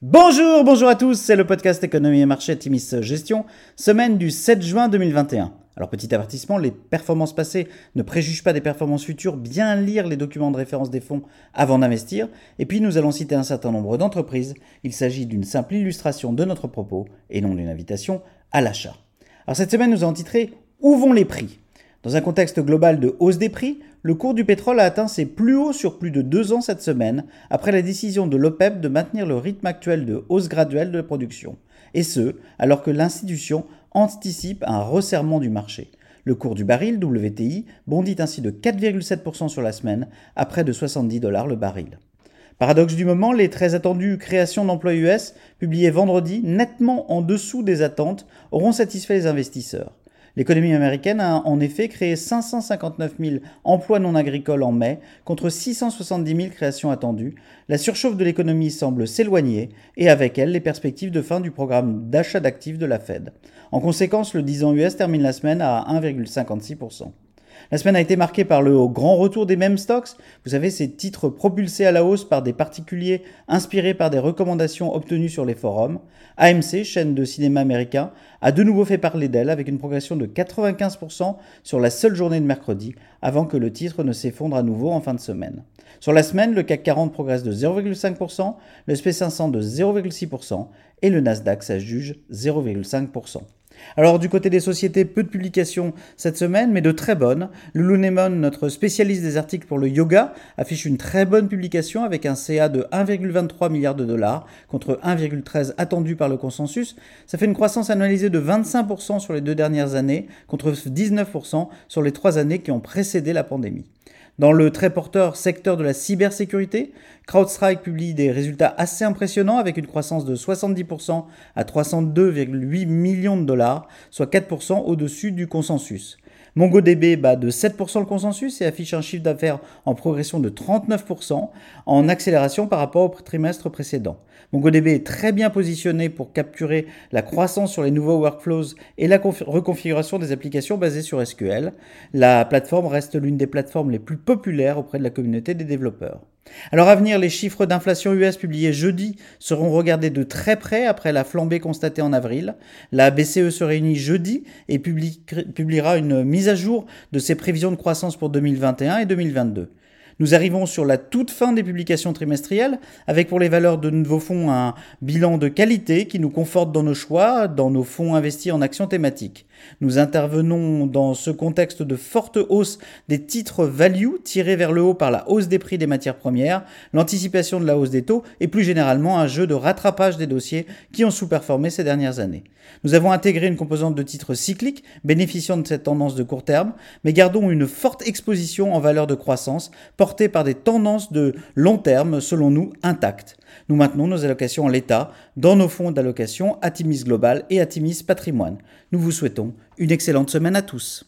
Bonjour, bonjour à tous, c'est le podcast Économie et Marché Timis Gestion, semaine du 7 juin 2021. Alors petit avertissement, les performances passées ne préjugent pas des performances futures, bien lire les documents de référence des fonds avant d'investir, et puis nous allons citer un certain nombre d'entreprises, il s'agit d'une simple illustration de notre propos et non d'une invitation à l'achat. Alors cette semaine nous avons titré Où vont les prix? Dans un contexte global de hausse des prix, le cours du pétrole a atteint ses plus hauts sur plus de deux ans cette semaine, après la décision de l'OPEP de maintenir le rythme actuel de hausse graduelle de la production. Et ce, alors que l'institution anticipe un resserrement du marché. Le cours du baril WTI bondit ainsi de 4,7% sur la semaine, à près de 70 dollars le baril. Paradoxe du moment, les très attendues créations d'emplois US, publiées vendredi, nettement en dessous des attentes, auront satisfait les investisseurs. L'économie américaine a en effet créé 559 000 emplois non agricoles en mai, contre 670 000 créations attendues. La surchauffe de l'économie semble s'éloigner, et avec elle les perspectives de fin du programme d'achat d'actifs de la Fed. En conséquence, le 10 ans US termine la semaine à 1,56%. La semaine a été marquée par le grand retour des mêmes stocks. Vous savez, ces titres propulsés à la hausse par des particuliers inspirés par des recommandations obtenues sur les forums. AMC, chaîne de cinéma américain, a de nouveau fait parler d'elle avec une progression de 95% sur la seule journée de mercredi, avant que le titre ne s'effondre à nouveau en fin de semaine. Sur la semaine, le CAC 40 progresse de 0,5%, le SP500 de 0,6% et le Nasdaq s'ajuge 0,5%. Alors du côté des sociétés, peu de publications cette semaine, mais de très bonnes. Lululemon, notre spécialiste des articles pour le yoga, affiche une très bonne publication avec un CA de 1,23 milliard de dollars contre 1,13 attendu par le consensus. Ça fait une croissance annualisée de 25% sur les deux dernières années contre 19% sur les trois années qui ont précédé la pandémie. Dans le très porteur secteur de la cybersécurité, CrowdStrike publie des résultats assez impressionnants avec une croissance de 70% à 302,8 millions de dollars, soit 4% au-dessus du consensus. MongoDB bat de 7% le consensus et affiche un chiffre d'affaires en progression de 39% en accélération par rapport au trimestre précédent. MongoDB est très bien positionné pour capturer la croissance sur les nouveaux workflows et la reconfiguration des applications basées sur SQL. La plateforme reste l'une des plateformes les plus populaires auprès de la communauté des développeurs. Alors à venir, les chiffres d'inflation US publiés jeudi seront regardés de très près après la flambée constatée en avril. La BCE se réunit jeudi et publiera une mise à jour de ses prévisions de croissance pour 2021 et 2022. Nous arrivons sur la toute fin des publications trimestrielles, avec pour les valeurs de nouveaux fonds un bilan de qualité qui nous conforte dans nos choix, dans nos fonds investis en actions thématiques. Nous intervenons dans ce contexte de forte hausse des titres value tirés vers le haut par la hausse des prix des matières premières, l'anticipation de la hausse des taux et plus généralement un jeu de rattrapage des dossiers qui ont sous-performé ces dernières années. Nous avons intégré une composante de titres cycliques bénéficiant de cette tendance de court terme, mais gardons une forte exposition en valeur de croissance par des tendances de long terme selon nous intactes. Nous maintenons nos allocations en l'état dans nos fonds d'allocation Atimis Global et Atimis Patrimoine. Nous vous souhaitons une excellente semaine à tous.